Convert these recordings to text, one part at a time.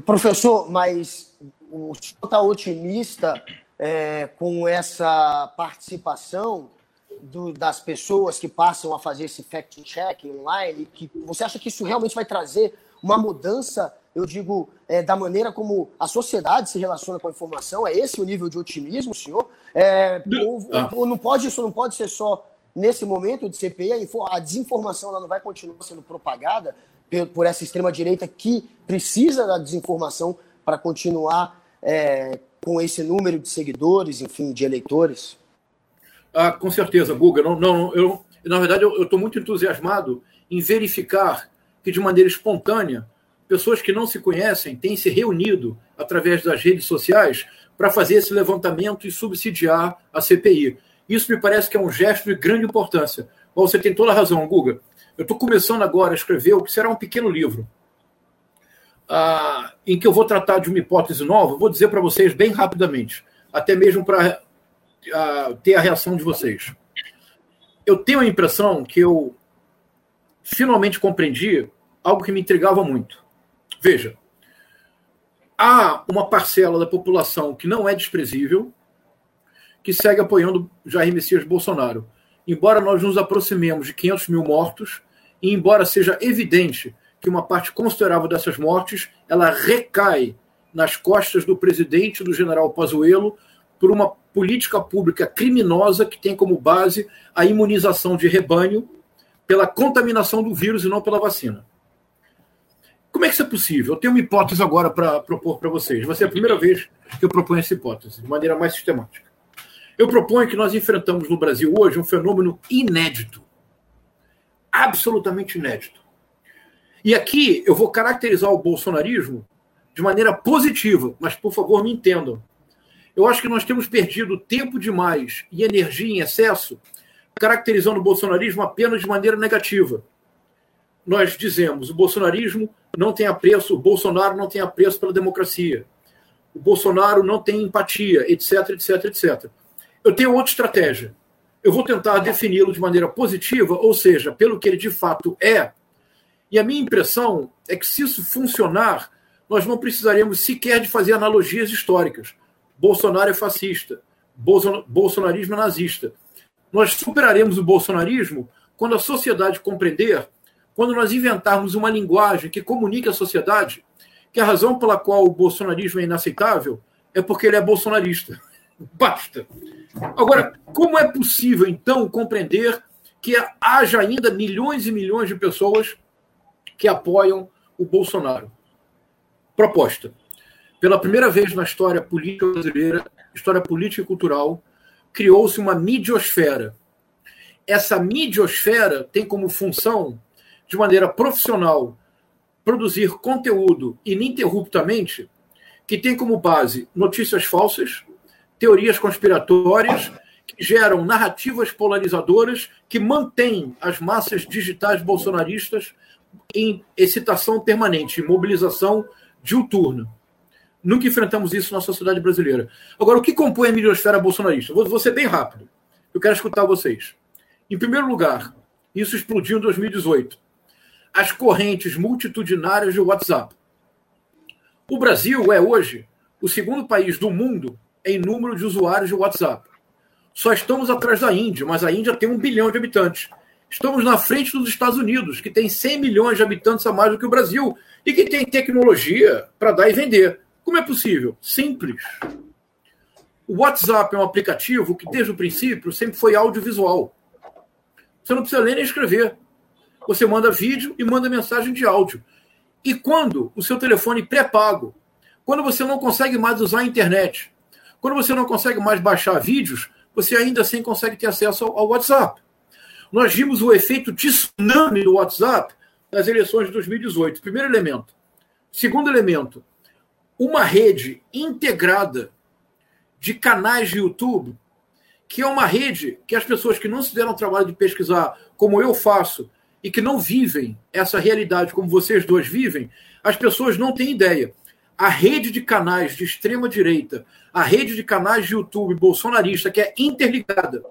Professor, mas o senhor está otimista é, com essa participação do, das pessoas que passam a fazer esse fact-check online? Que, você acha que isso realmente vai trazer uma mudança, eu digo, é, da maneira como a sociedade se relaciona com a informação? É esse o nível de otimismo, senhor? É, ou, ah. ou, não pode, isso não pode ser só nesse momento de CPI, a, a desinformação ela não vai continuar sendo propagada por, essa extrema-direita que precisa da desinformação para continuar é, com esse número de seguidores, enfim, de eleitores? Ah, com certeza, Guga. Não, não, eu, na verdade, eu estou muito entusiasmado em verificar que, de maneira espontânea, pessoas que não se conhecem têm se reunido através das redes sociais para fazer esse levantamento e subsidiar a CPI. Isso me parece que é um gesto de grande importância. Bom, você tem toda a razão, Guga. Eu estou começando agora a escrever o que será um pequeno livro, ah, em que eu vou tratar de uma hipótese nova. Vou dizer para vocês bem rapidamente, até mesmo para ah, ter a reação de vocês. Eu tenho a impressão que eu finalmente compreendi algo que me intrigava muito. Veja, há uma parcela da população que não é desprezível, que segue apoiando Jair Messias Bolsonaro. Embora nós nos aproximemos de 500 mil mortos, e embora seja evidente que uma parte considerável dessas mortes ela recai nas costas do presidente do general Pazuello por uma política pública criminosa que tem como base a imunização de rebanho pela contaminação do vírus e não pela vacina. Como é que isso é possível? Eu tenho uma hipótese agora para propor para vocês. Vai ser a primeira vez que eu proponho essa hipótese, de maneira mais sistemática. Eu proponho que nós enfrentamos no Brasil hoje um fenômeno inédito. Absolutamente inédito. E aqui eu vou caracterizar o bolsonarismo de maneira positiva, mas por favor me entendam. Eu acho que nós temos perdido tempo demais e energia em excesso caracterizando o bolsonarismo apenas de maneira negativa. Nós dizemos o bolsonarismo não tem apreço, o Bolsonaro não tem apreço pela democracia, o Bolsonaro não tem empatia, etc, etc, etc. Eu tenho outra estratégia. Eu vou tentar defini-lo de maneira positiva, ou seja, pelo que ele de fato é. E a minha impressão é que, se isso funcionar, nós não precisaremos sequer de fazer analogias históricas. Bolsonaro é fascista, bolsonarismo é nazista. Nós superaremos o bolsonarismo quando a sociedade compreender, quando nós inventarmos uma linguagem que comunique à sociedade que a razão pela qual o bolsonarismo é inaceitável é porque ele é bolsonarista. Basta. Agora, como é possível, então, compreender que haja ainda milhões e milhões de pessoas que apoiam o Bolsonaro? Proposta. Pela primeira vez na história política brasileira, história política e cultural, criou-se uma midiosfera. Essa midiosfera tem como função, de maneira profissional, produzir conteúdo ininterruptamente que tem como base notícias falsas, teorias conspiratórias, que geram narrativas polarizadoras que mantêm as massas digitais bolsonaristas em excitação permanente, em mobilização diuturna. Nunca enfrentamos isso na sociedade brasileira. Agora, o que compõe a midiosfera bolsonarista? Vou, vou ser bem rápido. Eu quero escutar vocês. Em primeiro lugar, isso explodiu em 2018. As correntes multitudinárias de WhatsApp. O Brasil é hoje o segundo país do mundo em número de usuários de WhatsApp. Só estamos atrás da Índia, mas a Índia tem um bilhão de habitantes. Estamos na frente dos Estados Unidos, que tem 100 milhões de habitantes a mais do que o Brasil e que tem tecnologia para dar e vender. Como é possível? Simples. O WhatsApp é um aplicativo que, desde o princípio, sempre foi audiovisual. Você não precisa ler nem escrever. Você manda vídeo e manda mensagem de áudio. E quando o seu telefone pré-pago, quando você não consegue mais usar a internet, quando você não consegue mais baixar vídeos, você ainda assim consegue ter acesso ao WhatsApp. Nós vimos o efeito tsunami do WhatsApp nas eleições de 2018. Primeiro elemento. Segundo elemento, uma rede integrada de canais de YouTube, que é uma rede que as pessoas que não se deram o trabalho de pesquisar, como eu faço, e que não vivem essa realidade como vocês dois vivem, as pessoas não têm ideia. A rede de canais de extrema direita, a rede de canais de YouTube bolsonarista, que é interligada,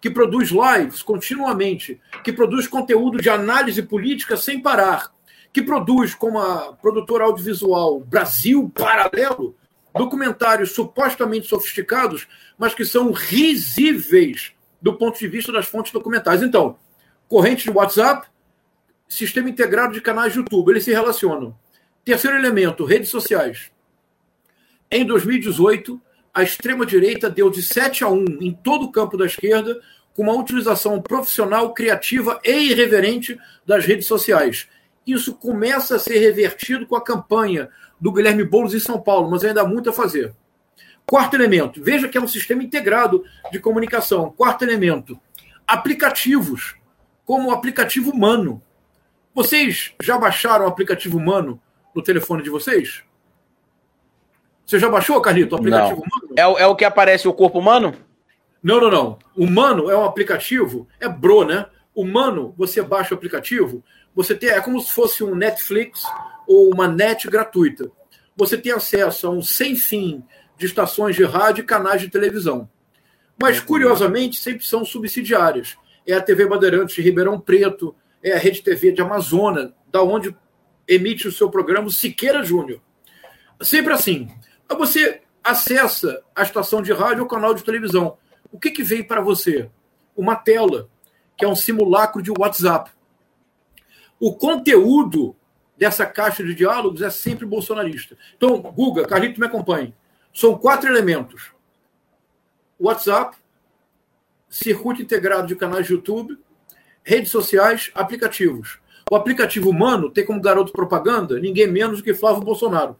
que produz lives continuamente, que produz conteúdo de análise política sem parar, que produz como a produtora audiovisual Brasil Paralelo documentários supostamente sofisticados, mas que são risíveis do ponto de vista das fontes documentais. Então, corrente de WhatsApp, sistema integrado de canais de YouTube, eles se relacionam. Terceiro elemento, redes sociais. Em 2018, a extrema-direita deu de 7 a 1 em todo o campo da esquerda, com uma utilização profissional, criativa e irreverente das redes sociais. Isso começa a ser revertido com a campanha do Guilherme Boulos em São Paulo, mas ainda há muito a fazer. Quarto elemento, veja que é um sistema integrado de comunicação. Quarto elemento, aplicativos, como o aplicativo Mano. Vocês já baixaram o aplicativo Mano no telefone de vocês? Você já baixou, Carlito, o aplicativo não. Mano? É, é o que aparece o corpo humano? Não, não, não. O Mano é um aplicativo, é Bro, né? O Mano, você baixa o aplicativo, você tem, é como se fosse um Netflix ou uma net gratuita. Você tem acesso a um sem fim de estações de rádio e canais de televisão. Mas, curiosamente, sempre são subsidiárias. É a TV Bandeirantes de Ribeirão Preto, é a Rede TV de Amazonas, da onde emite o seu programa Siqueira Júnior. Sempre assim. Você acessa a estação de rádio ou canal de televisão. O que, que vem para você? Uma tela, que é um simulacro de WhatsApp. O conteúdo dessa caixa de diálogos é sempre bolsonarista. Então, Guga, Carlito, me acompanhe. São quatro elementos: WhatsApp, circuito integrado de canais de YouTube, redes sociais, aplicativos. O aplicativo humano tem como garoto propaganda ninguém menos do que Flávio Bolsonaro.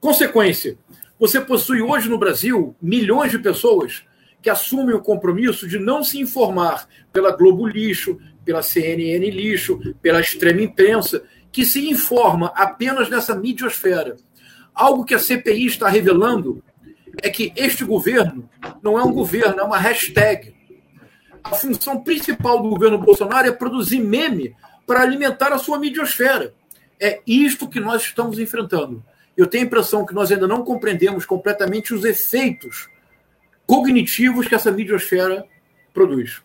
Consequência: você possui hoje no Brasil milhões de pessoas que assumem o compromisso de não se informar pela Globo Lixo, pela CNN Lixo, pela extrema imprensa, que se informa apenas nessa midiosfera. Algo que a CPI está revelando é que este governo não é um governo, é uma hashtag. A função principal do governo Bolsonaro é produzir meme para alimentar a sua midiosfera. É isto que nós estamos enfrentando eu tenho a impressão que nós ainda não compreendemos completamente os efeitos cognitivos que essa midiosfera produz.